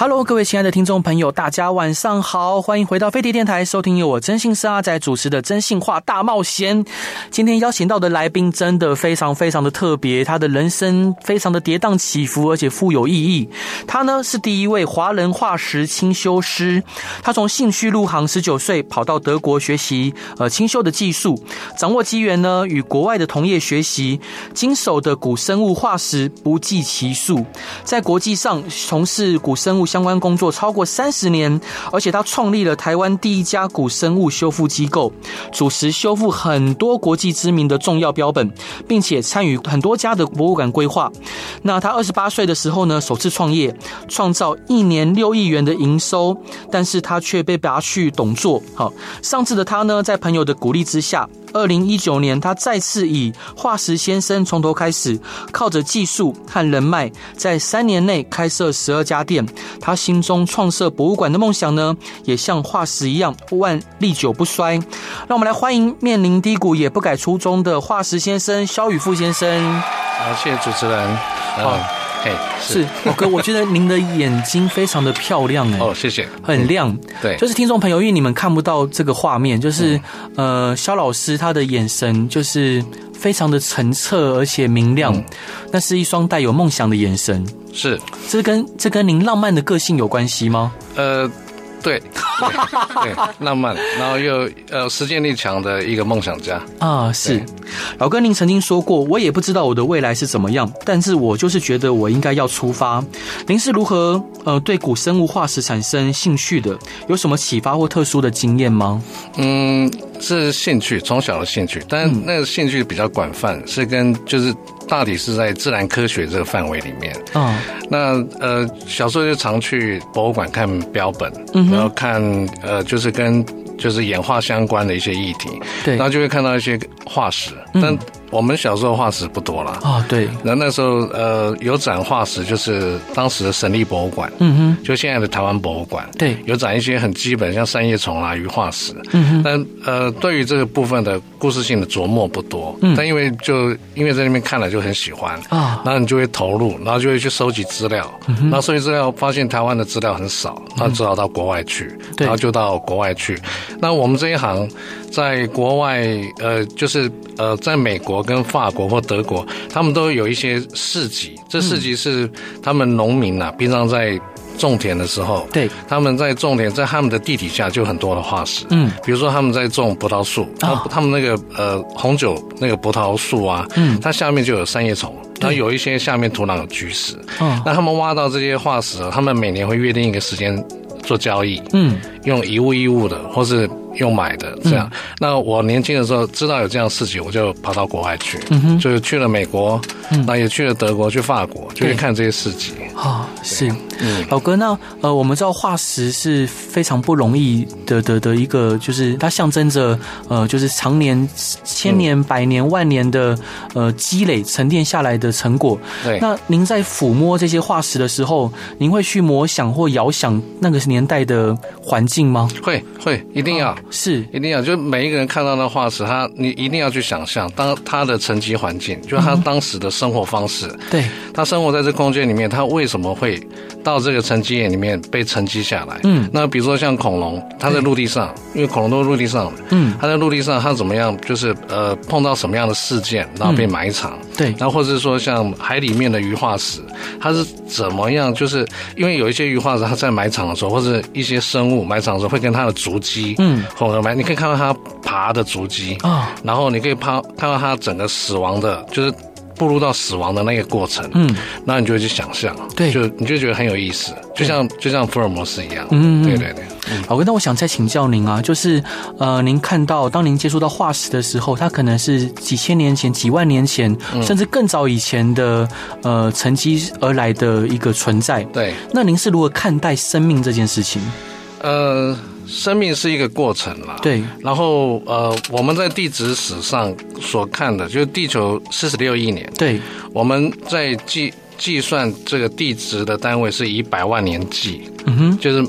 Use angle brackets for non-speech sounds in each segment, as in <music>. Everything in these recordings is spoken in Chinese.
Hello，各位亲爱的听众朋友，大家晚上好，欢迎回到飞碟电台，收听由我征信社阿仔主持的《征信话大冒险》。今天邀请到的来宾真的非常非常的特别，他的人生非常的跌宕起伏，而且富有意义。他呢是第一位华人化石清修师，他从兴趣入行，十九岁跑到德国学习呃清修的技术，掌握机缘呢与国外的同业学习，经手的古生物化石不计其数，在国际上从事古生物。相关工作超过三十年，而且他创立了台湾第一家古生物修复机构，主持修复很多国际知名的重要标本，并且参与很多家的博物馆规划。那他二十八岁的时候呢，首次创业，创造一年六亿元的营收，但是他却被拔去董座。好，上次的他呢，在朋友的鼓励之下。二零一九年，他再次以化石先生从头开始，靠着技术和人脉，在三年内开设十二家店。他心中创设博物馆的梦想呢，也像化石一样，万历久不衰。让我们来欢迎面临低谷也不改初衷的化石先生肖宇富先生。好，谢谢主持人。好。嘿，是老哥，我觉得您的眼睛非常的漂亮哎。哦，谢谢，很亮。对，就是听众朋友，因为你们看不到这个画面，就是呃，肖老师他的眼神就是非常的澄澈而且明亮，那是一双带有梦想的眼神。是，这跟这跟您浪漫的个性有关系吗？呃。对，<laughs> 对，浪漫，然后又呃实践力强的一个梦想家啊，是老哥，您曾经说过，我也不知道我的未来是怎么样，但是我就是觉得我应该要出发。您是如何呃对古生物化石产生兴趣的？有什么启发或特殊的经验吗？嗯，是兴趣，从小的兴趣，但那个兴趣比较广泛，是跟就是。大体是在自然科学这个范围里面。嗯，那呃，小时候就常去博物馆看标本，嗯，然后看呃，就是跟就是演化相关的一些议题，对，然后就会看到一些化石，但。我们小时候化石不多了啊，对。然后那时候呃有展化石，就是当时的省立博物馆，嗯哼，就现在的台湾博物馆，对，有展一些很基本像三叶虫啦、鱼化石，嗯哼。但呃对于这个部分的故事性的琢磨不多，嗯。但因为就因为在那边看了就很喜欢啊，然后你就会投入，然后就会去收集资料，嗯哼。然后收集资料发现台湾的资料很少，然后只好到国外去，然后就到国外去。那我们这一行在国外呃就是呃在美国。跟法国或德国，他们都有一些市集。这市集是他们农民呐、啊，平常在种田的时候，对，他们在种田，在他们的地底下就很多的化石。嗯，比如说他们在种葡萄树，哦、他们那个呃红酒那个葡萄树啊，嗯，它下面就有三叶虫，然后有一些下面土壤有菊石。嗯，那他们挖到这些化石，他们每年会约定一个时间做交易。嗯，用一物一物的，或是。用买的这样，嗯、那我年轻的时候知道有这样事情，我就跑到国外去，嗯哼，就是去了美国，嗯，那也去了德国，去法国，就去看这些事情。啊，是，嗯，老哥，那呃，我们知道化石是非常不容易的的的一个，就是它象征着呃，就是常年、千年、百年、万年的呃积累沉淀下来的成果。对，那您在抚摸这些化石的时候，您会去模想或遥想那个年代的环境吗？会，会，一定要。是，一定要，就每一个人看到那化石，他你一定要去想象，当他的沉积环境，就是他当时的生活方式，对、嗯，他生活在这空间里面，他为什么会到这个沉积岩里面被沉积下来？嗯，那比如说像恐龙，它在陆地上，因为恐龙都是陆地上的，嗯，它在陆地上，它怎么样？就是呃，碰到什么样的事件，然后被埋藏？嗯、对，然后或者是说像海里面的鱼化石，它是怎么样？就是因为有一些鱼化石，它在埋藏的时候，或者一些生物埋藏的时候，会跟它的足迹，嗯。混合埋，你可以看到它爬的足迹啊，然后你可以爬看到它整个死亡的，就是步入到死亡的那个过程，嗯，那你就会去想象，对，就你就觉得很有意思，就像就像福尔摩斯一样，嗯，对对对。老哥，那我想再请教您啊，就是呃，您看到当您接触到化石的时候，它可能是几千年前、几万年前，甚至更早以前的呃沉积而来的一个存在，对。那您是如何看待生命这件事情？呃。生命是一个过程啦。对。然后呃，我们在地质史上所看的，就是地球四十六亿年。对。我们在计计算这个地质的单位是以百万年计。嗯哼。就是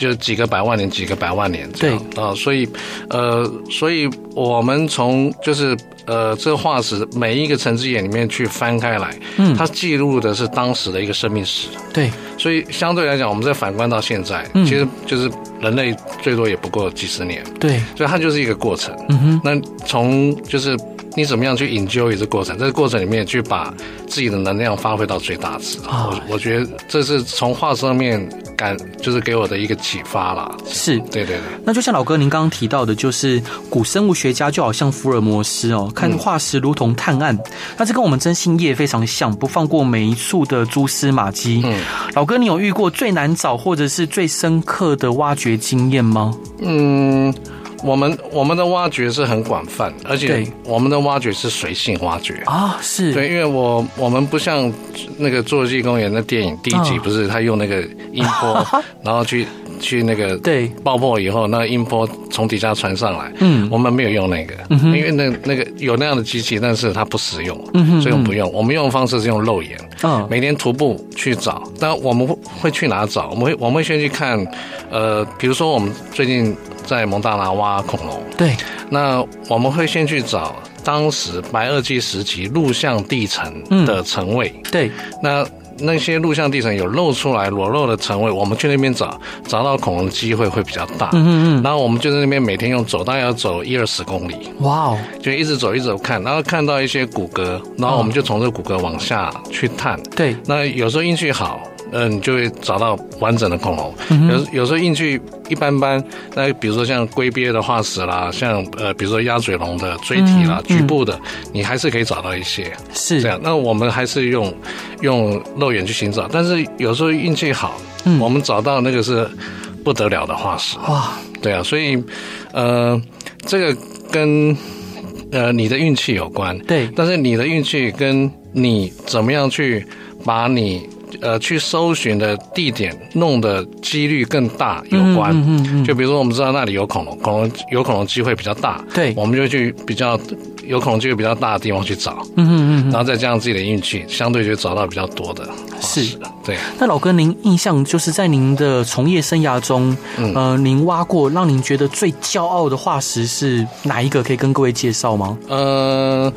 就几个百万年，几个百万年这样。对。啊，所以呃，所以我们从就是。呃，这个化石每一个沉积岩里面去翻开来，嗯，它记录的是当时的一个生命史。对，所以相对来讲，我们再反观到现在，嗯，其实就是人类最多也不过几十年。对，所以它就是一个过程。嗯哼，那从就是。你怎么样去 enjoy 这个过程？这个过程里面去把自己的能量发挥到最大值。啊，我我觉得这是从化石上面感，就是给我的一个启发啦。是，对对对。那就像老哥您刚刚提到的，就是古生物学家就好像福尔摩斯哦，看化石如同探案。那这跟我们真心业非常像，不放过每一处的蛛丝马迹。嗯，老哥，你有遇过最难找或者是最深刻的挖掘经验吗？嗯。我们我们的挖掘是很广泛，而且我们的挖掘是随性挖掘。啊，是。对，因为我我们不像那个《侏罗纪公园》的电影第一集，不是他用那个音波，<laughs> 然后去去那个对。爆破以后，那个音波从底下传上来，嗯，我们没有用那个，嗯因为那那个有那样的机器，但是它不实用，嗯，所以我们不用，我们用的方式是用肉眼，嗯，每天徒步去找，但我们会会去哪找？我们会我们会先去看，呃，比如说我们最近。在蒙大拿挖恐龙，对，那我们会先去找当时白垩纪时期陆相地层的层位，嗯，对，那那些录像地层有露出来裸露的层位，我们去那边找，找到恐龙的机会会比较大，嗯嗯嗯，然后我们就在那边每天用走，大概要走一二十公里，哇哦，就一直走一直走看，然后看到一些骨骼，然后我们就从这骨骼往下去探，对，那有时候运气好。嗯，你就会找到完整的恐龙。嗯、有有时候运气一般般，那比如说像龟鳖的化石啦，像呃，比如说鸭嘴龙的椎体啦、嗯、局部的，你还是可以找到一些。是这样。那我们还是用用肉眼去寻找，但是有时候运气好，嗯，我们找到那个是不得了的化石。哇，对啊，所以呃，这个跟呃你的运气有关。对，但是你的运气跟你怎么样去把你。呃，去搜寻的地点弄的几率更大有关。嗯嗯嗯。就比如说，我们知道那里有恐龙，恐龙有恐龙机会比较大。对。我们就去比较有恐龙机会比较大的地方去找。嗯嗯嗯。然后再加上自己的运气，相对就找到比较多的。是。对。那老哥，您印象就是在您的从业生涯中，嗯、呃，您挖过让您觉得最骄傲的化石是哪一个？可以跟各位介绍吗？呃。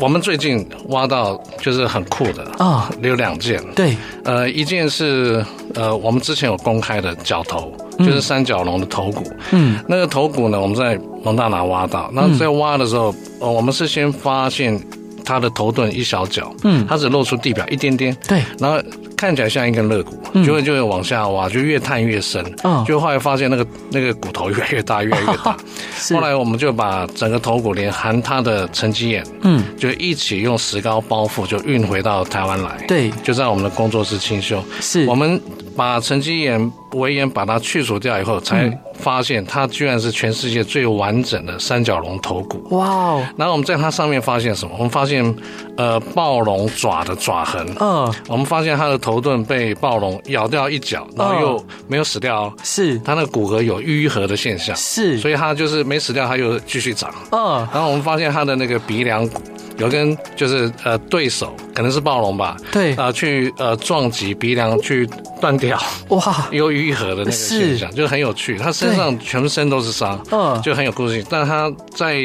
我们最近挖到就是很酷的啊，有两件。对，呃，一件是呃，我们之前有公开的角头，就是三角龙的头骨。嗯，那个头骨呢，我们在蒙大拿挖到。那在挖的时候，呃，我们是先发现它的头盾一小角，嗯，它只露出地表一点点。对，然后。看起来像一根肋骨，就会就会往下挖，就越探越深。嗯，就后来发现那个那个骨头越来越大，越来越大。<laughs> 后来我们就把整个头骨连含它的沉积岩，嗯，就一起用石膏包覆，就运回到台湾来。对，就在我们的工作室清修。是，我们把沉积岩。围岩把它去除掉以后，才发现它居然是全世界最完整的三角龙头骨。哇哦！然后我们在它上面发现什么？我们发现，呃，暴龙爪的爪痕。嗯。我们发现它的头盾被暴龙咬掉一角，然后又没有死掉。是。它那个骨骼有愈合的现象。是。所以它就是没死掉，它又继续长。嗯。然后我们发现它的那个鼻梁骨。有跟就是呃对手可能是暴龙吧，对啊、呃、去呃撞击鼻梁去断掉，哇，<laughs> 有愈合的那个现象，就很有趣。他身上全身都是伤，嗯，就很有故事性。但他在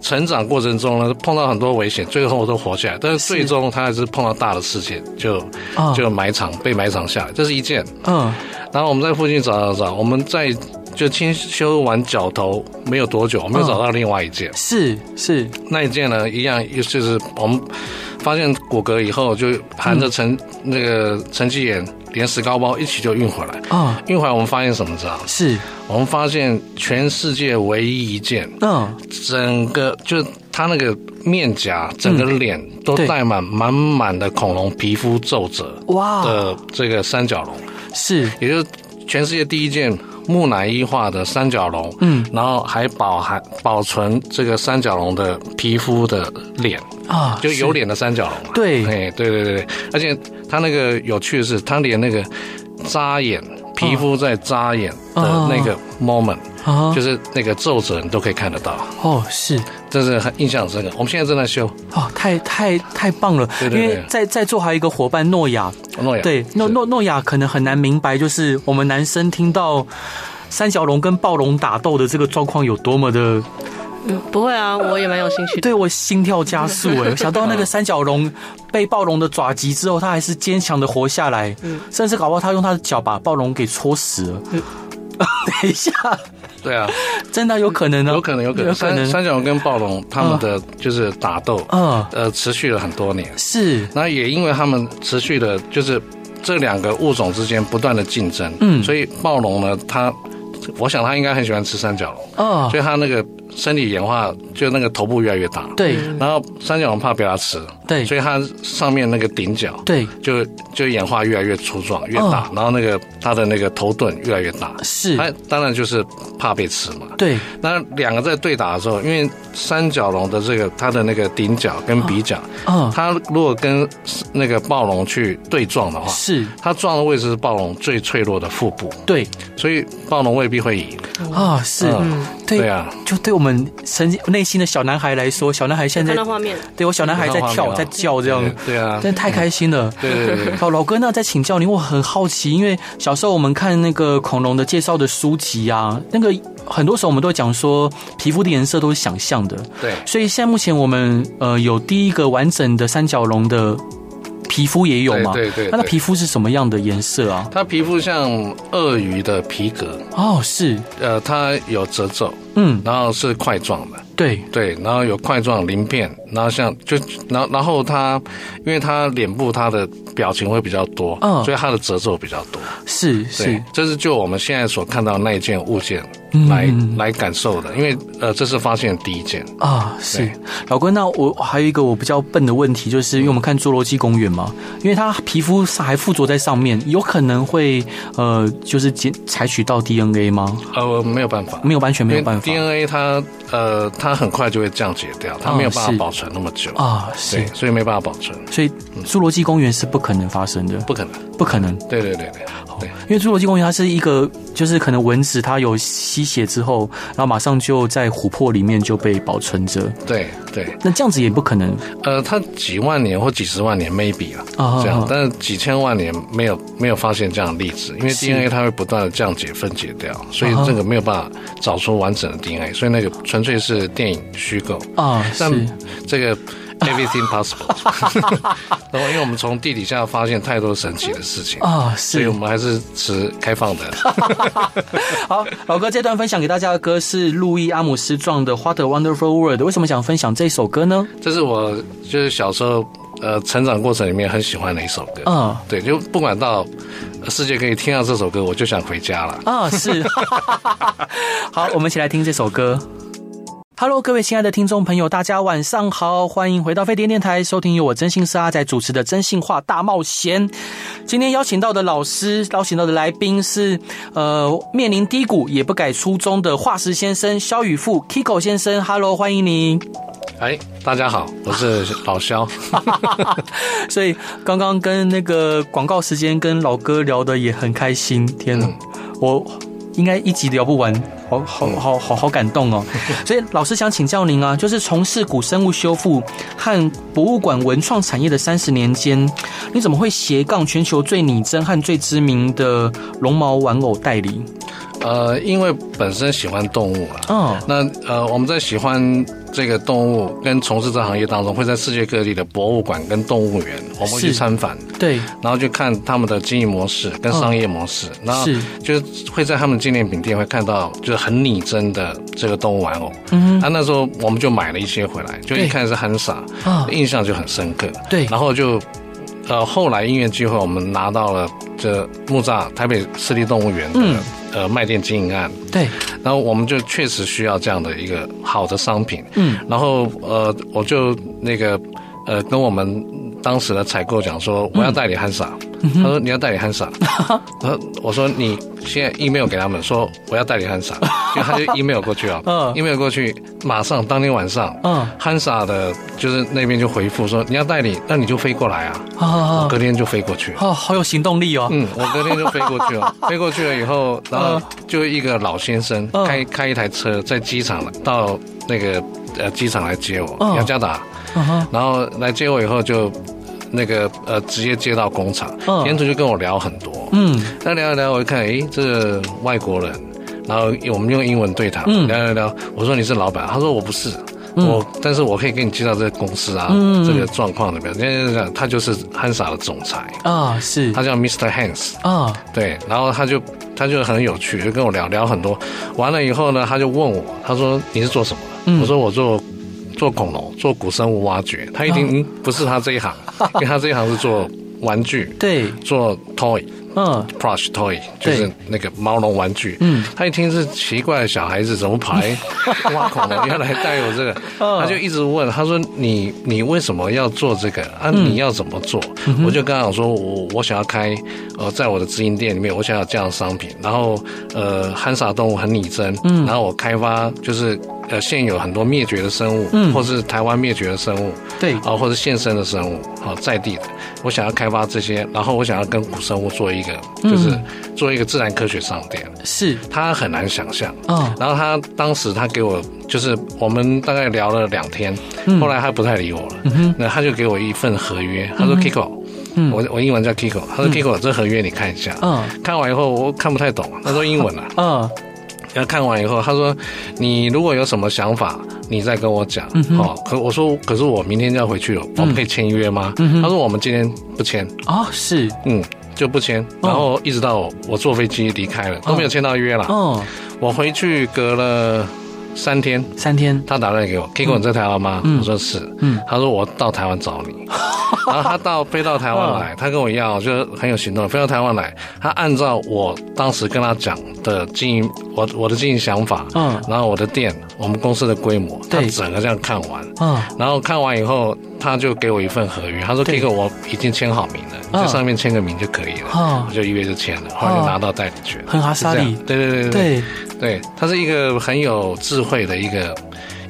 成长过程中呢，碰到很多危险，最后都活下来。但是最终他还是碰到大的事件，就就埋藏被埋藏下来。这是一件，嗯。然后我们在附近找找找，我们在。就清修完脚头没有多久，我们又找到另外一件，是是。那一件呢，一样就是我们发现骨骼以后，就含着沉那个沉积岩连石膏包一起就运回来。啊，运回来我们发现什么？知道？是。我们发现全世界唯一一件，嗯，整个就它那个面颊，整个脸都带满满满的恐龙皮肤皱褶哇。的这个三角龙，是，也就是全世界第一件。木乃伊化的三角龙，嗯，然后还保含保存这个三角龙的皮肤的脸啊，就有脸的三角龙嘛。对，哎，对对对，而且它那个有趣的是，它连那个扎眼皮肤在眨眼的那个 moment，啊，就是那个皱褶，你都可以看得到。哦，是，这是很印象深刻。我们现在正在修。哦，太太太棒了。对对对。因为在在座还有一个伙伴诺亚，诺亚，对，诺诺诺亚可能很难明白，就是我们男生听到三角龙跟暴龙打斗的这个状况有多么的。嗯，不会啊，我也蛮有兴趣的。对，我心跳加速哎，<laughs> 想到那个三角龙被暴龙的爪击之后，它还是坚强的活下来，嗯，甚至搞不好它用它的脚把暴龙给戳死了。嗯，<laughs> 等一下，对啊，<laughs> 真的有可能呢，有可能，有可能，三。三角龙跟暴龙他们的就是打斗，嗯，呃，持续了很多年，是。那也因为他们持续的，就是这两个物种之间不断的竞争，嗯，所以暴龙呢，它，我想它应该很喜欢吃三角龙，哦，所以它那个。身体演化，就那个头部越来越大，对。然后三角龙怕被它吃，对，所以它上面那个顶角，对，就就演化越来越粗壮，越大。然后那个它的那个头盾越来越大，是。它当然就是怕被吃嘛，对。那两个在对打的时候，因为三角龙的这个它的那个顶角跟鼻角，嗯，它如果跟那个暴龙去对撞的话，是。它撞的位置是暴龙最脆弱的腹部，对。所以暴龙未必会赢啊，是，对啊，就对我。我们曾经内心的小男孩来说，小男孩现在看到画面，对我小男孩在跳在叫这样，对啊，真的太开心了。对对对，好，老哥，那再请教您，我很好奇，因为小时候我们看那个恐龙的介绍的书籍啊，那个很多时候我们都讲说皮肤的颜色都是想象的，对，所以现在目前我们呃有第一个完整的三角龙的。皮肤也有吗？对对，它皮肤是什么样的颜色啊？它皮肤像鳄鱼的皮革。哦，是，呃，它有褶皱，嗯，然后是块状的，对。对，然后有块状鳞片，然后像就，然后然后它，因为它脸部它的表情会比较多，嗯，所以它的褶皱比较多，是是，这是就我们现在所看到那一件物件。来来感受的，因为呃，这是发现的第一件啊。是老哥，那我还有一个我比较笨的问题，就是因为我们看侏罗纪公园嘛，因为它皮肤还附着在上面，有可能会呃，就是检采取到 DNA 吗？呃，没有办法，没有完全没有办法。DNA 它呃，它很快就会降解掉，它没有办法保存那么久啊。是，所以没办法保存。所以侏罗纪公园是不可能发生的，不可能，不可能。对对对对。对，因为侏罗纪公园它是一个，就是可能蚊子它有吸血之后，然后马上就在琥珀里面就被保存着。对对，那这样子也不可能。呃，它几万年或几十万年 maybe 啊，这样，但是几千万年没有没有发现这样的例子，因为 DNA 它会不断的降解分解掉，所以这个没有办法找出完整的 DNA，所以那个纯粹是电影虚构啊。但这个。Everything possible，<laughs> 然后因为我们从地底下发现太多神奇的事情啊，所以我们还是持开放的。<laughs> 好，老哥，这段分享给大家的歌是路易阿姆斯壮的《What a Wonderful World》。为什么想分享这首歌呢？这是我就是小时候呃成长过程里面很喜欢的一首歌。嗯，对，就不管到世界可以听到这首歌，我就想回家了。啊，是。<laughs> 好，我们一起来听这首歌。Hello，各位亲爱的听众朋友，大家晚上好，欢迎回到飞碟电台，收听由我真心是阿仔主持的《真心话大冒险》。今天邀请到的老师，邀请到的来宾是呃，面临低谷也不改初衷的化石先生肖宇富 Kiko 先生。Hello，欢迎您。哎，大家好，我是老肖。<laughs> 所以刚刚跟那个广告时间跟老哥聊得也很开心。天哪，嗯、我应该一集聊不完。好好好好好感动哦！<laughs> 所以老师想请教您啊，就是从事古生物修复和博物馆文创产业的三十年间，你怎么会斜杠全球最拟真和最知名的绒毛玩偶代理？呃，因为本身喜欢动物啊，嗯，那呃，我们在喜欢这个动物跟从事这行业当中，会在世界各地的博物馆跟动物园，我们会去参访，对，然后就看他们的经营模式跟商业模式，然后就会在他们纪念品店会看到就是很拟真的这个动物玩偶，嗯，啊，那时候我们就买了一些回来，就一看是很傻，啊，印象就很深刻，对，然后就。呃，后来因缘机会，我们拿到了这木栅台北市立动物园的、嗯、呃卖店经营案。对，然后我们就确实需要这样的一个好的商品。嗯，然后呃，我就那个呃跟我们当时的采购讲说，我要代理汉莎。他说你要代理汉莎，然后我说你现在 email 给他们说我要代理汉莎，<laughs> 就他就 email 过去了，嗯，email 过去，马上当天晚上，嗯，汉莎的就是那边就回复说你要代理，那你就飞过来啊，我隔天就飞过去，哦，好有行动力哦，嗯，我隔天就飞过去了，<laughs> 飞过去了以后，然后就一个老先生开开一台车在机场到那个呃机场来接我，雅加达，然后来接我以后就。那个呃，直接接到工厂，沿途就跟我聊很多，嗯，那聊一聊，我一看，诶，这个外国人，然后我们用英文对谈，聊聊聊，我说你是老板，他说我不是，我，但是我可以给你介绍这个公司啊，这个状况怎么样？人家讲他就是汉莎的总裁。啊，是，他叫 Mr. Hans 啊，对，然后他就他就很有趣，就跟我聊聊很多，完了以后呢，他就问我，他说你是做什么？我说我做。做恐龙，做古生物挖掘，他一定不是他这一行，<laughs> 因为他这一行是做玩具，对，做 toy。嗯，plush toy 就是那个毛绒玩具。嗯，他一听是奇怪的小孩子怎么跑来 <laughs> 挖恐龙，原来带有这个，他就一直问，他说你你为什么要做这个啊？你要怎么做？我就跟他讲说，我我想要开呃，在我的直营店里面，我想要这样的商品，然后呃，憨傻动物很拟真，嗯，然后我开发就是呃现有很多灭绝的生物，嗯，或是台湾灭绝的生物，对，啊，或者现生的生物，好在地的，我想要开发这些，然后我想要跟古生物做一。一个就是做一个自然科学商店，是。他很难想象。嗯，然后他当时他给我，就是我们大概聊了两天，后来他不太理我了。那他就给我一份合约，他说 Kiko，我我英文叫 Kiko，他说 Kiko，这合约你看一下。嗯，看完以后我看不太懂，他说英文啊。嗯，然后看完以后他说，你如果有什么想法，你再跟我讲。好，可我说可是我明天就要回去了，我们可以签约吗？他说我们今天不签。哦，是，嗯。就不签，然后一直到我坐飞机离开了，都没有签到约了。哦，我回去隔了三天，三天，他打电话给我，Kiko 你在台湾吗？我说是，嗯，他说我到台湾找你，<laughs> 然后他到飞到台湾来，他跟我一样，就很有行动，飞到台湾来，他按照我当时跟他讲的经营，我我的经营想法，嗯，然后我的店，我们公司的规模，他整个这样看完，嗯，然后看完以后。他就给我一份合约，他说：“这个我已经签好名了，你在上面签个名就可以了。”我就一约就签了，后来就拿到代理权。很好，是这样，对对对对对，他是一个很有智慧的一个。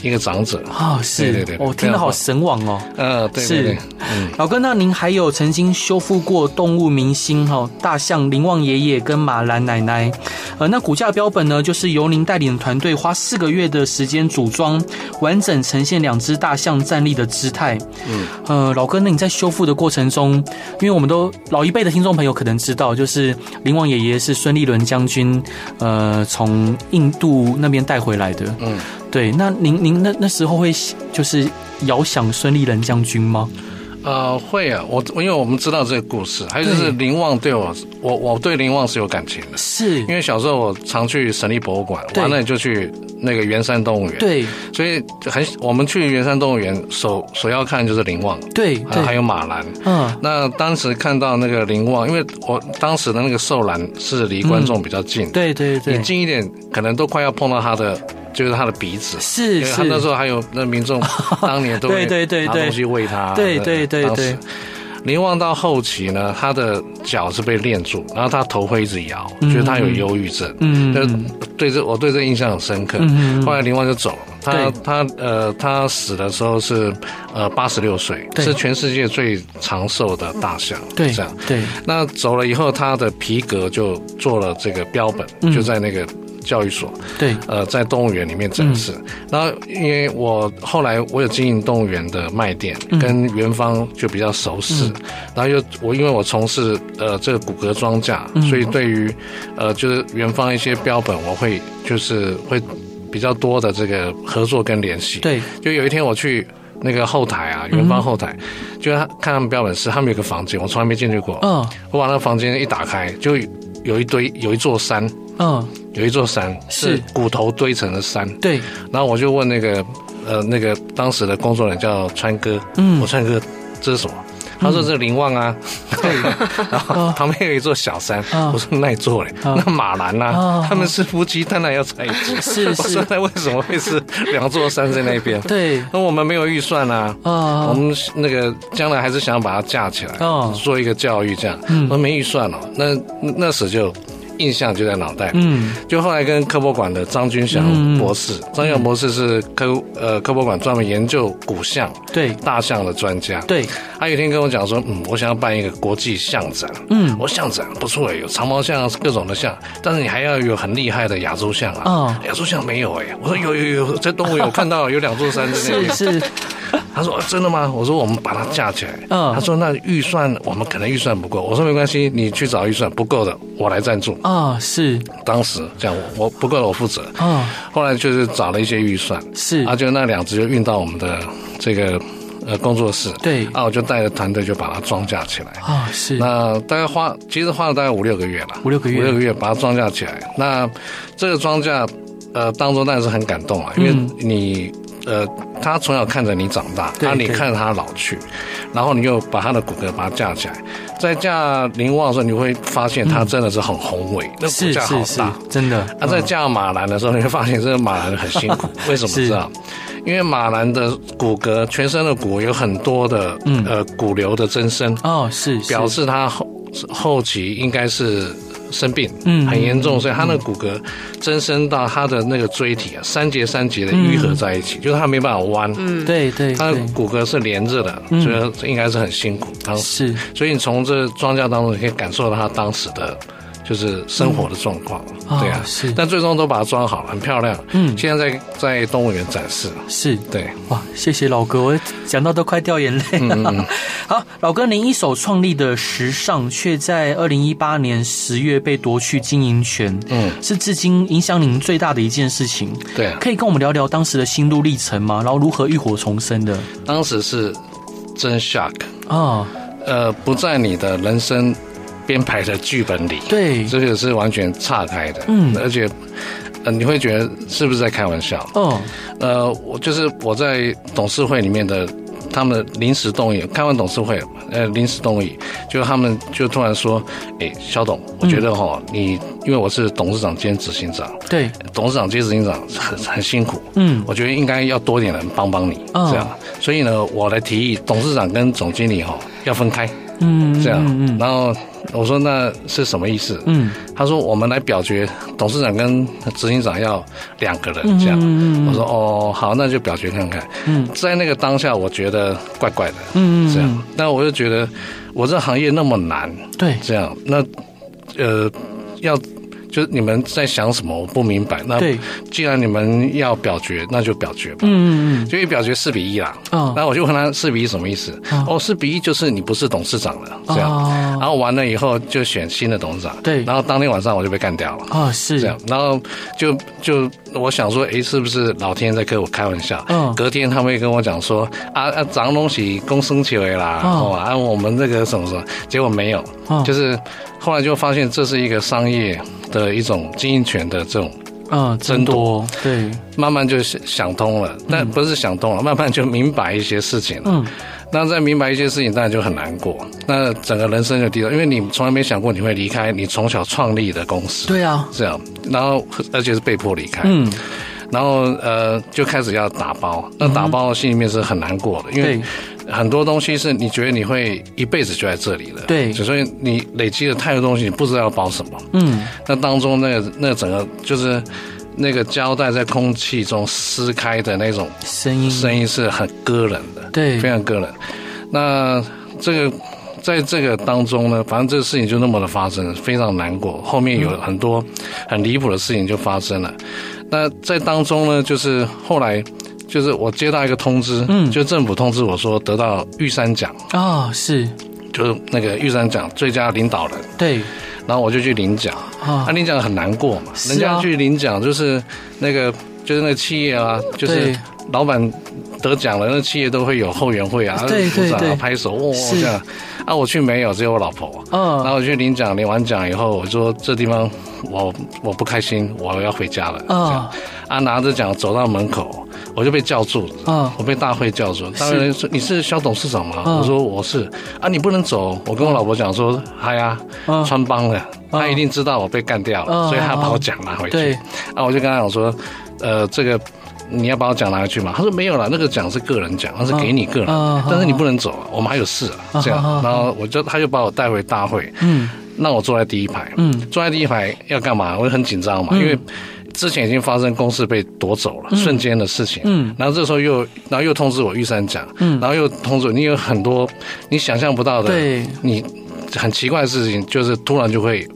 一个长者啊，是，对对对，我听得好神往哦。呃，对，是，嗯，老哥，那您还有曾经修复过动物明星哈，大象林旺爷爷跟马兰奶奶，呃，那骨架标本呢，就是由您带领的团队花四个月的时间组装，完整呈现两只大象站立的姿态。嗯，呃，老哥，那你在修复的过程中，因为我们都老一辈的听众朋友可能知道，就是林旺爷爷是孙立伦将军，呃，从印度那边带回来的。嗯。对，那您您那那时候会就是遥想孙立人将军吗？呃，会啊，我因为我们知道这个故事，还有就是林旺对我，我我对林旺是有感情的，是因为小时候我常去省立博物馆，完了就去那个圆山动物园，对，所以很我们去圆山动物园首首要看就是林旺，对，还有马兰，嗯，那当时看到那个林旺，因为我当时的那个兽栏是离观众比较近，对对对，你近一点可能都快要碰到他的。就是他的鼻子，是，他那时候还有那民众 <laughs> 当年都会拿东西喂他，对对对对。林旺到后期呢，他的脚是被链住，然后他头会一直摇，觉得他有忧郁症，嗯，就对这我对这印象很深刻。嗯后来林旺就走了，他他呃他死的时候是呃八十六岁，是全世界最长寿的大象，对，这样。对。那走了以后，他的皮革就做了这个标本，就在那个。教育所对，呃，在动物园里面展示。嗯、然后，因为我后来我有经营动物园的卖店，嗯、跟园方就比较熟识。嗯、然后又我因为我从事呃这个骨骼装架，嗯、所以对于呃就是园方一些标本，我会就是会比较多的这个合作跟联系。对，就有一天我去那个后台啊，园方后台，嗯、就看他们标本室，他们有个房间，我从来没进去过。嗯，我把那个房间一打开，就有一堆有一座山。嗯。有一座山是。骨头堆成的山，对。然后我就问那个呃那个当时的工作人员叫川哥，嗯，我川哥这是什么？他说这林旺啊，对，<laughs> 然后旁边有一座小山，我说那一座嘞，那马兰啊，他们是夫妻，当然要在一起。是是，我说那为什么会是两座山在那边？<laughs> 对，那我们没有预算啊，我们那个将来还是想把它架起来，做一个教育这样，嗯。我说没预算了，那那时就。印象就在脑袋，嗯，就后来跟科博馆的张君祥博士，张君祥博士是科呃科博馆专门研究古象，对。大象的专家，对，他有一天跟我讲说，嗯，我想要办一个国际象展，嗯，我象展不错哎，有长毛象各种的象，但是你还要有很厉害的亚洲象啊，亚洲象没有哎，我说有有有，在动物园我看到有两座山在那边，是是，他说真的吗？我说我们把它架起来，嗯，他说那预算我们可能预算不够，我说没关系，你去找预算不够的，我来赞助。啊，是当时这样，我不够了我负责。啊，后来就是找了一些预算，是啊，就那两只就运到我们的这个呃工作室。对，啊，我就带着团队就把它装架起来。啊，是那大概花，其实花了大概五六个月了，五六个月，五六个月把它装架起来。那这个装架呃当中当然是很感动啊，因为你。呃，他从小看着你长大，然后你看着他老去，然后你又把他的骨骼把它架起来，在架林旺的时候，你会发现他真的是很宏伟，那骨架好大，真的。啊，在架马兰的时候，你会发现这个马兰很辛苦，<laughs> 为什么这样？因为马兰的骨骼，全身的骨有很多的呃骨瘤的增生，哦，是表示他后后期应该是。生病，嗯，很严重，所以他那个骨骼增生到他的那个椎体啊，三节三节的愈合在一起，就是他没办法弯，嗯，对对，他的骨骼是连着的，所以应该是很辛苦。当时，是，所以你从这庄稼当中，你可以感受到他当时的。就是生活的状况，嗯、对啊，哦、是，但最终都把它装好了，很漂亮。嗯，现在在在动物园展示。是，对，哇，谢谢老哥，我讲到都快掉眼泪了。嗯、<laughs> 好，老哥，您一手创立的时尚，却在二零一八年十月被夺去经营权，嗯，是至今影响您最大的一件事情。对、啊，可以跟我们聊聊当时的心路历程吗？然后如何浴火重生的？当时是真 shock 啊，哦、呃，不在你的人生。编排的剧本里，对，这个是完全岔开的，嗯，而且，呃，你会觉得是不是在开玩笑？哦，呃，我就是我在董事会里面的他们临时动议，开完董事会，呃，临时动议，就他们就突然说，哎，肖董，我觉得哈，你因为我是董事长兼执行长，对，董事长兼执行长很很辛苦，嗯，我觉得应该要多点人帮帮你，这样，所以呢，我来提议，董事长跟总经理哈要分开，嗯，这样，然后。我说那是什么意思？嗯，他说我们来表决，董事长跟执行长要两个人这样。嗯，我说哦好，那就表决看看。嗯，在那个当下，我觉得怪怪的。嗯，这样，但我就觉得我这行业那么难。对，这样，那呃要。就是你们在想什么，我不明白。那既然你们要表决，那就表决吧。嗯嗯，就一表决四比一啦。嗯，然后我就问他四比一什么意思？哦，四比一就是你不是董事长了，这样。哦然后完了以后就选新的董事长。对。然后当天晚上我就被干掉了。哦，是这样。然后就就我想说，哎，是不是老天在跟我开玩笑？嗯。隔天他们会跟我讲说，啊啊，脏东西公升起来啦，哦啊，我们这个什么什么，结果没有，就是。后来就发现这是一个商业的一种经营权的这种嗯争夺，对，慢慢就想想通了，但不是想通了，慢慢就明白一些事情了。嗯，那在明白一些事情，当然就很难过，那整个人生就低落，因为你从来没想过你会离开你从小创立的公司，对啊，这样，然后而且是被迫离开，嗯，然后呃就开始要打包，那打包心里面是很难过的，因为。很多东西是你觉得你会一辈子就在这里了，对，所以你累积了太多东西，你不知道要保什么。嗯，那当中那个那个整个就是那个胶带在空气中撕开的那种声音，声音是很割人的，对，非常割人。那这个在这个当中呢，反正这个事情就那么的发生，非常难过。后面有很多很离谱的事情就发生了。那在当中呢，就是后来。就是我接到一个通知，嗯，就政府通知我说得到玉山奖哦，是，就是那个玉山奖最佳领导人，对，然后我就去领奖，啊，领奖很难过嘛，人家去领奖就是那个就是那个企业啊，就是老板得奖了，那企业都会有后援会啊，对对对，拍手哇这样，啊我去没有，只有我老婆，嗯，然后我去领奖，领完奖以后，我说这地方我我不开心，我要回家了。啊，拿着奖走到门口，我就被叫住了。啊，我被大会叫住。当然说你是肖董事长吗？我说我是。啊，你不能走。我跟我老婆讲说，哎呀，穿帮了，他一定知道我被干掉了，所以他把我奖拿回去。啊，我就跟他讲说，呃，这个。你要把我奖拿回去吗？他说没有了，那个奖是个人奖，那是给你个人，但是你不能走，我们还有事啊。这样，然后我就他就把我带回大会，嗯，让我坐在第一排，嗯，坐在第一排要干嘛？我就很紧张嘛，因为之前已经发生公司被夺走了，瞬间的事情，嗯，然后这时候又，然后又通知我玉山奖，嗯，然后又通知我你有很多你想象不到的，对，你很奇怪的事情，就是突然就会，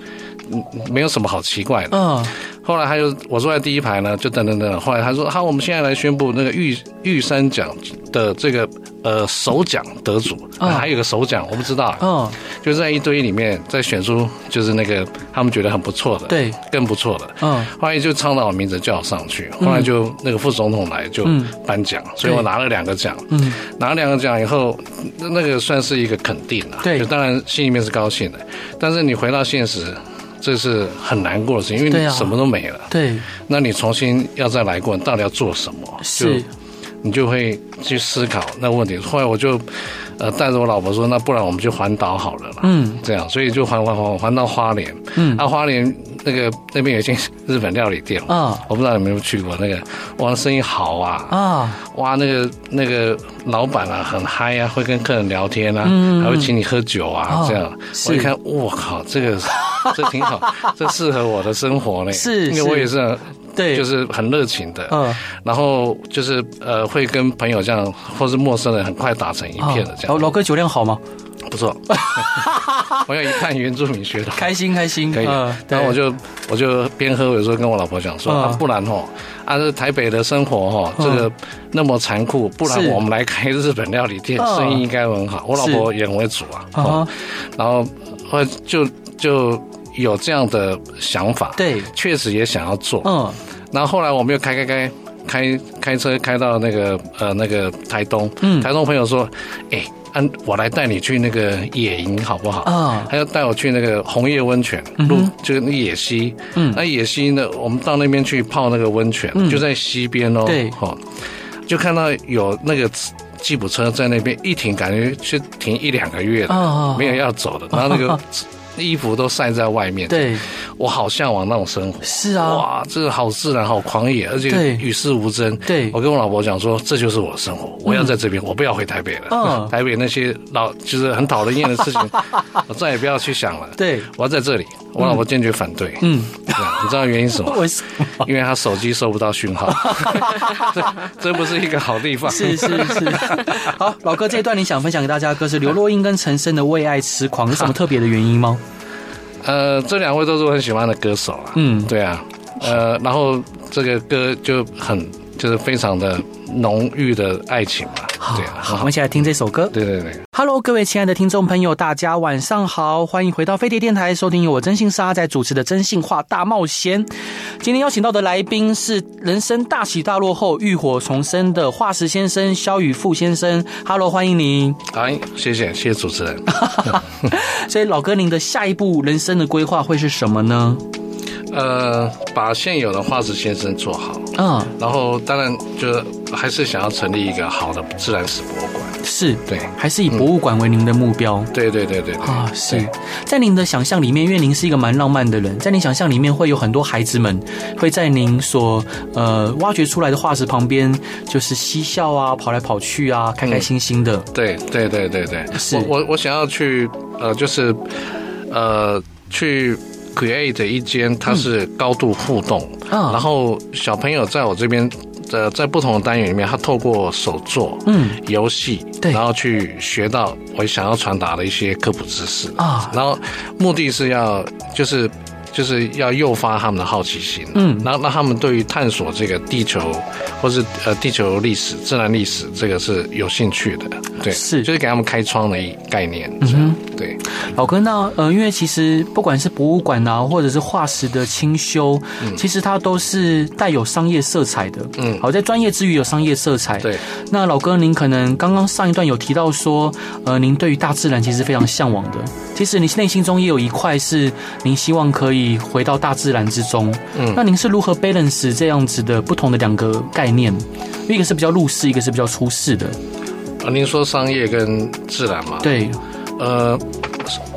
没有什么好奇怪的，嗯。后来他就我坐在第一排呢，就等等等等。后来他说：“好，我们现在来宣布那个玉玉山奖的这个呃首奖得主，啊、还有个首奖我不知道，嗯，就在一堆里面再选出就是那个他们觉得很不错的，对，更不错的，嗯。后来就倡导我名字叫我上去，后来就那个副总统来就颁奖，嗯、所以我拿了两个奖，嗯，拿了两个奖以后，那个算是一个肯定了，对，就当然心里面是高兴的，但是你回到现实。这是很难过的事情，因为你什么都没了。对，对，那你重新要再来过，你到底要做什么？是，你就会去思考那个问题。后来我就，呃，带着我老婆说，那不然我们就环岛好了啦。嗯，这样，所以就环环环环到花莲。嗯，啊，花莲。那个那边有一间日本料理店啊，我不知道你有没有去过那个，哇，生意好啊啊，哇，那个那个老板啊很嗨啊，会跟客人聊天啊，还会请你喝酒啊，这样。我一看，我靠，这个这挺好，这适合我的生活呢。<laughs> 是，因为我也是，对，就是很热情的，嗯，然后就是呃，会跟朋友这样，或是陌生人很快打成一片的这样。老老哥酒量好吗？不错，<laughs> 朋友一看原住民血统，开心开心，可以。然后我就我就边喝，有时候跟我老婆讲说，啊，不然哦，按照台北的生活哦，这个那么残酷，不然我们来开日本料理店，生意应该很好。我老婆也很会煮啊，然后后来就就有这样的想法，对，确实也想要做，嗯，然后后来我们又开开开开开车开到那个呃那个台东，嗯，台东朋友说，哎。我来带你去那个野营好不好？啊，他要带我去那个红叶温泉，路就是那野溪。嗯，那野溪呢，我们到那边去泡那个温泉，就在溪边哦。对，哈，就看到有那个吉普车在那边一停，感觉是停一两个月的，没有要走的。然后那个。<laughs> 衣服都晒在外面，对，我好向往那种生活。是啊，哇，这个好自然，好狂野，而且与世无争。对，我跟我老婆讲说，这就是我的生活，我要在这边，我不要回台北了。嗯，<laughs> 台北那些老就是很讨人厌的事情，<laughs> 我再也不要去想了。对，我要在这里。我老婆坚决反对。嗯，你知道原因是什么？为什么？因为他手机收不到讯号。<laughs> 这这不是一个好地方。是是是。好，老哥，这一段你想分享给大家的歌是刘若英跟陈升的《为爱痴狂》，有什么特别的原因吗？<laughs> 呃，这两位都是我很喜欢的歌手啊。嗯，对啊。呃，然后这个歌就很就是非常的。浓郁的爱情嘛，对啊，好，我们一起来听这首歌。对对对，Hello，各位亲爱的听众朋友，大家晚上好，欢迎回到飞碟电台，收听由我真心沙在主持的《真心话大冒险》。今天邀请到的来宾是人生大起大落后浴火重生的化石先生肖宇富先生。Hello，欢迎您。好，谢谢，谢谢主持人。<laughs> 所以老哥，您的下一步人生的规划会是什么呢？呃，把现有的化石先生做好，嗯，然后当然就还是想要成立一个好的自然史博物馆，是对，还是以博物馆为您的目标？嗯、对对对对，对。啊，是。在您的想象里面，因为您是一个蛮浪漫的人，在您想象里面会有很多孩子们会在您所呃挖掘出来的化石旁边，就是嬉笑啊，跑来跑去啊，开开心心的。嗯、对对对对对，是。我我我想要去呃，就是呃去。create 一间，它是高度互动，嗯，然后小朋友在我这边，呃，在不同的单元里面，他透过手作，嗯，游戏，对，然后去学到我想要传达的一些科普知识啊，然后目的是要就是。就是要诱发他们的好奇心，嗯，然后让他们对于探索这个地球，或是呃地球历史、自然历史，这个是有兴趣的，对，是，就是给他们开创的一概念，嗯哼，对。老哥，那呃，因为其实不管是博物馆啊，或者是化石的清修，嗯，其实它都是带有商业色彩的，嗯，好，在专业之余有商业色彩，对。那老哥，您可能刚刚上一段有提到说，呃，您对于大自然其实非常向往的，其实你内心中也有一块是您希望可以。以回到大自然之中。嗯，那您是如何 balance 这样子的不同的两个概念？一个是比较入世，一个是比较出世的。啊，您说商业跟自然嘛？对，呃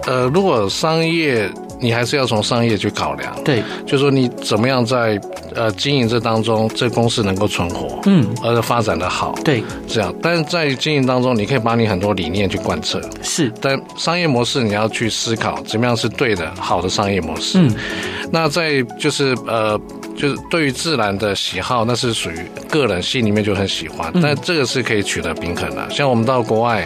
呃，如果商业。你还是要从商业去考量，对，就是说你怎么样在呃经营这当中，这公司能够存活，嗯，而发展的好，对，这样。但是在经营当中，你可以把你很多理念去贯彻，是。但商业模式你要去思考，怎么样是对的、好的商业模式。嗯，那在就是呃。就是对于自然的喜好，那是属于个人心里面就很喜欢，但这个是可以取得平衡的。像我们到国外，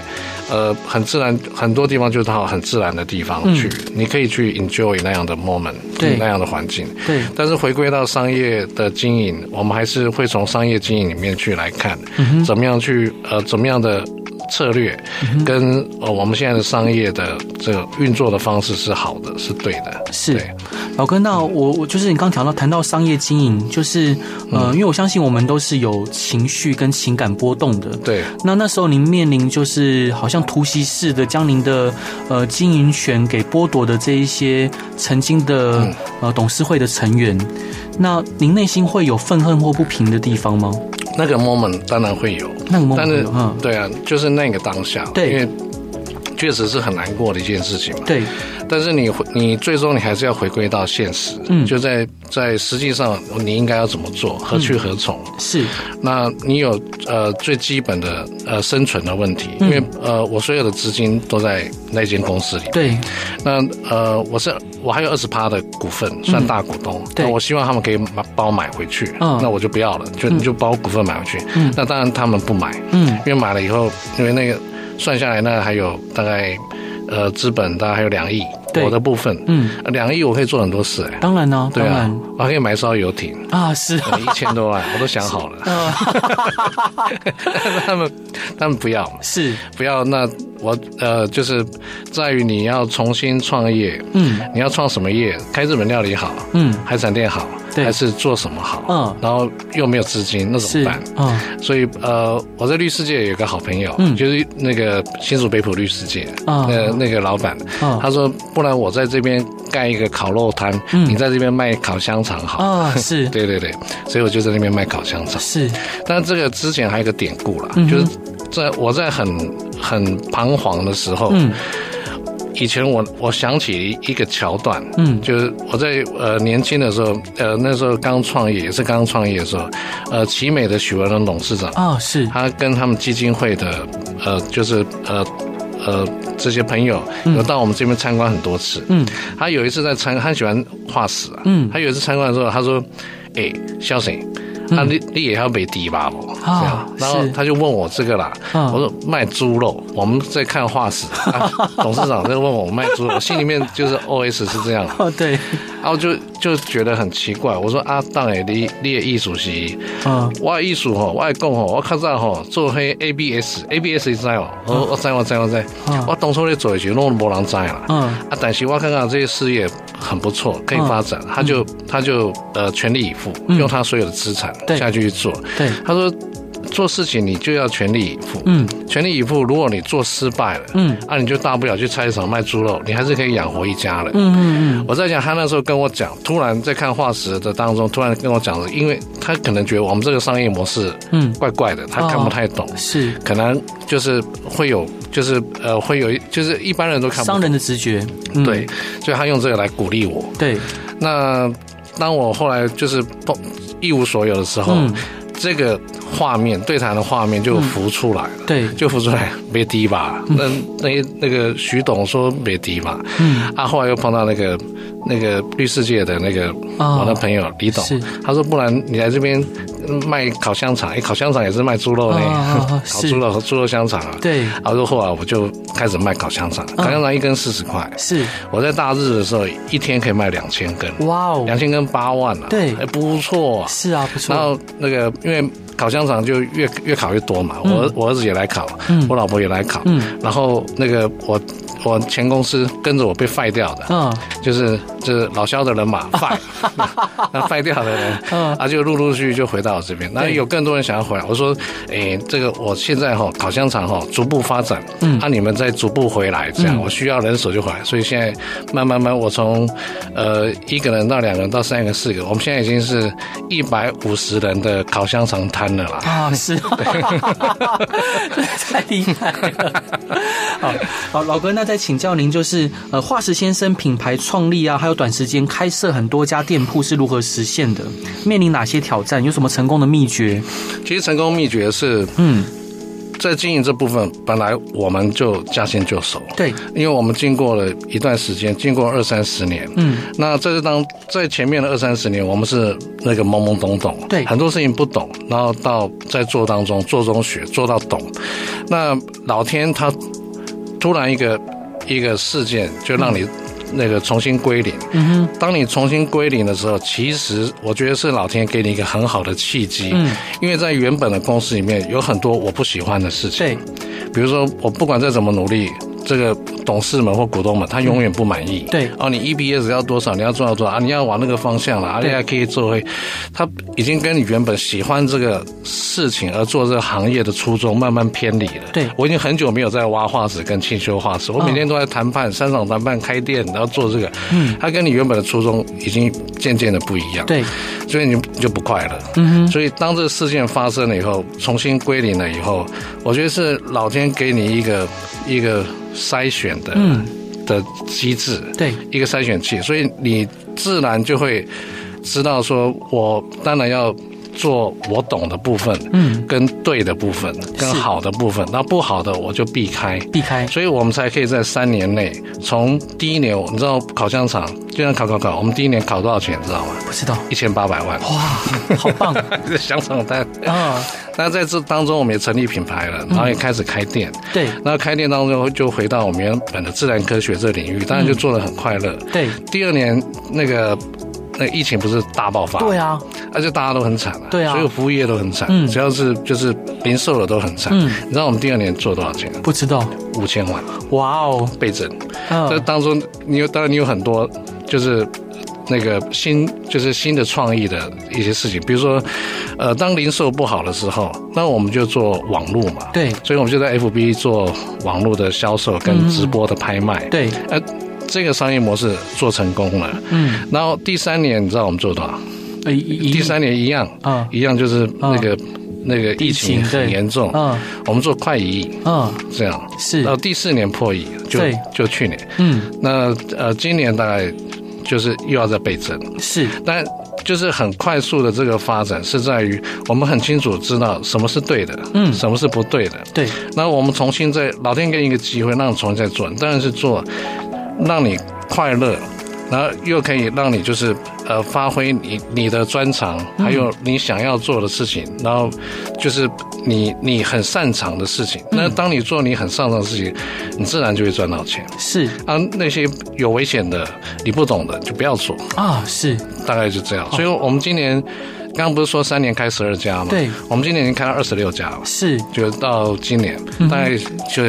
呃，很自然，很多地方就是到很自然的地方去，你可以去 enjoy 那样的 moment，对，那样的环境。对。但是回归到商业的经营，我们还是会从商业经营里面去来看，怎么样去呃，怎么样的。策略跟呃我们现在的商业的这个运作的方式是好的，是对的。是，老哥，那我我就是你刚谈到谈到商业经营，就是呃，因为我相信我们都是有情绪跟情感波动的。对。那那时候您面临就是好像突袭式的将您的呃经营权给剥夺的这一些曾经的呃董事会的成员，那您内心会有愤恨或不平的地方吗？那个 moment 当然会有，那个 moment，但是，嗯，对啊，就是那个当下，对，因为确实是很难过的一件事情嘛，对。但是你你最终你还是要回归到现实，嗯，就在在实际上你应该要怎么做，何去何从？嗯、是。那你有呃最基本的呃生存的问题，因为呃我所有的资金都在那间公司里，对。那呃我是我还有二十趴的股份，算大股东，对。我希望他们可以买帮我买回去，嗯，那我就不要了，就你就把我股份买回去，嗯。那当然他们不买，嗯，因为买了以后，因为那个算下来那还有大概。呃，资本大概还有两亿，我的部分，嗯，两亿我可以做很多事，哎，当然呢，对啊，我还可以买艘游艇啊，是一千多万，我都想好了，<laughs> <laughs> 他们他们不要，是。不要，那我呃，就是在于你要重新创业，嗯，你要创什么业？开日本料理好，嗯，海产店好。还是做什么好？嗯，然后又没有资金，那怎么办？嗯，所以呃，我在律师界有个好朋友，嗯，就是那个新竹北浦律师界，嗯，那那个老板，嗯，他说，不然我在这边盖一个烤肉摊，嗯，你在这边卖烤香肠好？啊，是，<laughs> 对对对，所以我就在那边卖烤香肠。是，但这个之前还有一个典故啦，就是在我在很很彷徨的时候，嗯。以前我我想起一个桥段，嗯，就是我在呃年轻的时候，呃那时候刚创业，也是刚创业的时候，呃奇美的许文龙董事长啊，是，他跟他们基金会的呃就是呃呃这些朋友有到我们这边参观很多次，嗯，他有一次在参，他喜欢化石啊，嗯，他有一次参观的时候，他说，哎，萧生。那你你也要被提拔？哦，这样，然后他就问我这个啦，我说卖猪肉，我们在看化石，董事长在问我卖猪肉，我心里面就是 OS 是这样，<laughs> 哦对，然后就就觉得很奇怪，我说啊，当然你你的艺术是，嗯，我艺术吼，我爱讲吼，我较早吼做黑 ABS，ABS 你知哦，我我知我知我知，我当初咧做的时候拢无人知啦，嗯，啊，但是我看看这些事业很不错，可以发展，他就他就呃全力以赴，用他所有的资产。下去去做，对，他说做事情你就要全力以赴，嗯，全力以赴。如果你做失败了，嗯，啊，你就大不了去菜市场卖猪肉，你还是可以养活一家人，嗯嗯嗯。我在讲他那时候跟我讲，突然在看化石的当中，突然跟我讲了，因为他可能觉得我们这个商业模式，嗯，怪怪的，他看不太懂，是，可能就是会有，就是呃，会有，就是一般人都看不懂。商人的直觉，对，所以他用这个来鼓励我，对。那当我后来就是不。一无所有的时候，嗯、这个画面对谈的画面就浮出来了，嗯、对，就浮出来，别低吧？嗯、那那那个徐董说别低嘛，嗯，啊，后来又碰到那个那个律师界的那个、哦、我的朋友李董，是他说不然你来这边。卖烤香肠，哎，烤香肠也是卖猪肉嘞，<laughs> 烤猪肉和猪肉香肠啊。对，然后后来我就开始卖烤香肠，烤香肠一根四十块。是，我在大日的时候一天可以卖两千根。哇哦，两千根八万啊。对，还，不错。是啊，不错。然后那个因为烤香肠就越越烤越多嘛，我我儿子也来烤，我老婆也来烤。嗯。然后那个我我前公司跟着我被废掉的，嗯，就是就是老肖的人马废，<laughs> 那废 <laughs> 掉的人，嗯啊，就陆陆续续就回到我这边。那有更多人想要回来，我说，哎，这个我现在哈烤香肠哈逐步发展，嗯，啊，你们再逐步回来，这样我需要人手就回来。所以现在慢慢慢，我从呃一个人到两个人到三个四个，我们现在已经是一百五十人的烤香肠摊了啦。啊，是，对，<laughs> 太厉害了。好，好，老哥，那再请教您，就是呃，化石先生品牌创立啊，还有短时间开设很多家店铺是如何实现的？面临哪些挑战？有什么成功的秘诀？其实成功秘诀是，嗯，在经营这部分，本来我们就驾轻就熟，对，因为我们经过了一段时间，经过二三十年，嗯，那这是当在前面的二三十年，我们是那个懵懵懂懂，对，很多事情不懂，然后到在做当中做中学，做到懂，那老天他。突然一个一个事件就让你那个重新归零。嗯哼，当你重新归零的时候，其实我觉得是老天给你一个很好的契机。嗯，因为在原本的公司里面有很多我不喜欢的事情。对，比如说我不管再怎么努力。这个董事们或股东们，他永远不满意。对哦，你 EPS 要多少？你要做到多少啊？你要往那个方向了，啊，你还可以做回。他已经跟你原本喜欢这个事情而做这个行业的初衷慢慢偏离了。对，我已经很久没有在挖化石跟清修化石，我每天都在谈判、商场谈判、开店，然后做这个。嗯，他跟你原本的初衷已经渐渐的不一样。对，所以你就不快乐。嗯哼。所以当这个事件发生了以后，重新归零了以后，我觉得是老天给你一个一个。筛选的的机制，对。一个筛选器，所以你自然就会知道说，我当然要做我懂的部分，嗯，跟对的部分，跟好的部分，那不好的我就避开，避开，所以我们才可以在三年内，从第一年，你知道烤香肠，就像烤烤烤，我们第一年烤多少钱，你知道吗？不知道，一千八百万，哇，好棒，这 <laughs> 香肠摊啊！那在这当中，我们也成立品牌了，然后也开始开店，对，那开店当中就回到我们原本的自然科学这领域，当然就做的很快乐，对。第二年那个。那疫情不是大爆发？对啊，而且大家都很惨啊，对啊，所有服务业都很惨，嗯，只要是就是零售的都很惨，嗯，你知道我们第二年做多少钱？不知道，五千万，哇哦，倍增，这当中你有当然你有很多就是那个新就是新的创意的一些事情，比如说呃，当零售不好的时候，那我们就做网络嘛，对，所以我们就在 FB 做网络的销售跟直播的拍卖，对，呃。这个商业模式做成功了，嗯，然后第三年你知道我们做多少？第三年一样，啊，一样就是那个那个疫情很严重，嗯，我们做快一亿，嗯，这样。是，到第四年破亿，就就去年，嗯，那呃今年大概就是又要再倍增，是，但就是很快速的这个发展是在于我们很清楚知道什么是对的，嗯，什么是不对的，对，那我们重新再老天给你一个机会，让你重新再做，当然是做。让你快乐，然后又可以让你就是呃发挥你你的专长，还有你想要做的事情，然后就是你你很擅长的事情。那当你做你很擅长的事情，你自然就会赚到钱。是啊，那些有危险的、你不懂的就不要做啊。是，大概就这样。所以我们今年刚刚不是说三年开十二家吗？对，我们今年已经开了二十六家了。是，就到今年大概就。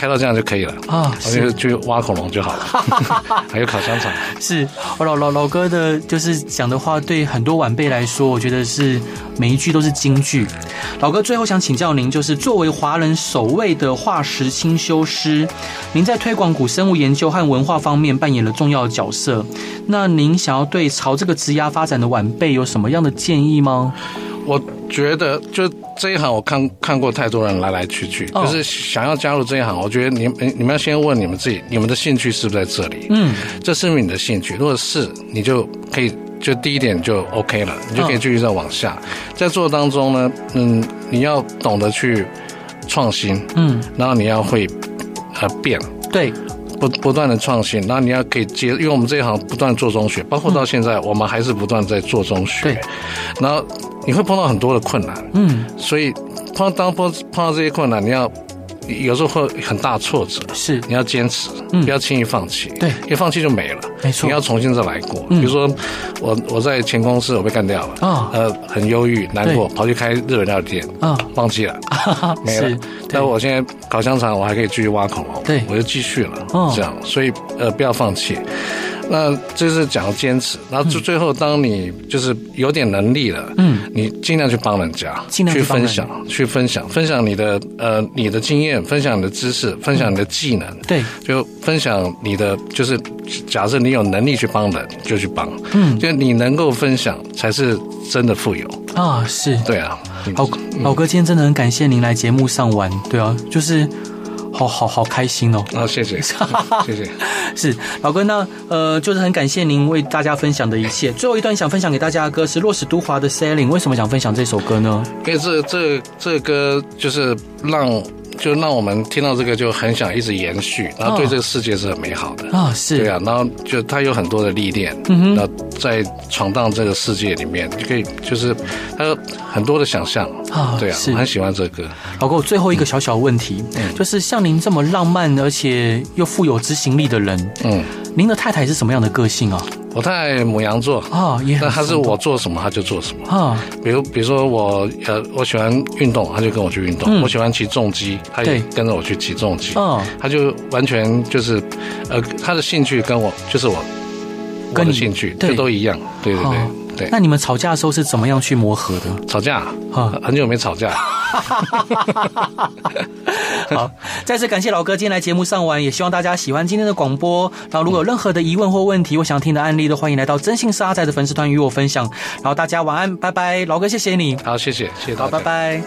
开到这样就可以了啊，我就去挖恐龙就好了，<laughs> 还有烤香肠。是我老老老哥的，就是讲的话，对很多晚辈来说，我觉得是每一句都是金句。老哥最后想请教您，就是作为华人首位的化石清修师，您在推广古生物研究和文化方面扮演了重要的角色。那您想要对朝这个职涯发展的晚辈有什么样的建议吗？我觉得就。这一行我看看过太多人来来去去，就是想要加入这一行，我觉得你你你们要先问你们自己，你们的兴趣是不是在这里？嗯，这是不是你的兴趣？如果是，你就可以就第一点就 OK 了，你就可以继续再往下。在做当中呢，嗯，你要懂得去创新，嗯，然后你要会呃变，对，不不断的创新，然后你要可以接，因为我们这一行不断做中学，包括到现在我们还是不断在做中学，对，然后。你会碰到很多的困难，嗯，所以碰当碰碰到这些困难，你要有时候会很大挫折，是。你要坚持，嗯，不要轻易放弃，对，一放弃就没了，没错，你要重新再来过。比如说我我在前公司我被干掉了，啊，呃，很忧郁难过，跑去开日本料理店，啊，放弃了，<laughs> 没了。但我现在烤香肠，我还可以继续挖恐龙，对，我就继续了，这样，所以呃不要放弃。那这是讲坚持，然后最最后，当你就是有点能力了，嗯，你尽量去帮人家，尽量去分享，去分享，分享你的呃你的经验，分享你的知识，分享你的技能，对，就分享你的就是假设你有能力去帮人，就去帮，嗯，就你能够分享才是真的富有啊，是。对啊，老老哥今天真的很感谢您来节目上玩，对啊，就是。好好好开心哦！啊，谢谢，<laughs> 谢谢。是老哥，那呃，就是很感谢您为大家分享的一切。最后一段想分享给大家的歌是洛史都华的《Sailing》，为什么想分享这首歌呢？因为这这这歌就是让。就让我们听到这个就很想一直延续，然后对这个世界是很美好的。啊，是，对啊，然后就他有很多的历练，嗯哼，在闯荡这个世界里面，就可以就是他有很多的想象。啊，对啊，我很喜欢这个。歌。老哥，最后一个小小问题，嗯，就是像您这么浪漫而且又富有执行力的人，嗯，您的太太是什么样的个性啊？我太母羊座。啊，那他是我做什么他就做什么。啊。比如比如说我呃我喜欢运动，他就跟我去运动。我喜欢骑重机，他也跟着我去骑重机。嗯，他就完全就是呃他的兴趣跟我就是我我的兴趣这都一样。对对对对。那你们吵架的时候是怎么样去磨合的？吵架啊，很久没吵架。<laughs> 好，再次感谢老哥今天来节目上玩，也希望大家喜欢今天的广播。然后如果有任何的疑问或问题，我想听的案例，都欢迎来到真信社阿宅的粉丝团与我分享。然后大家晚安，拜拜，老哥谢谢你。好，谢谢，谢谢，大家，拜拜。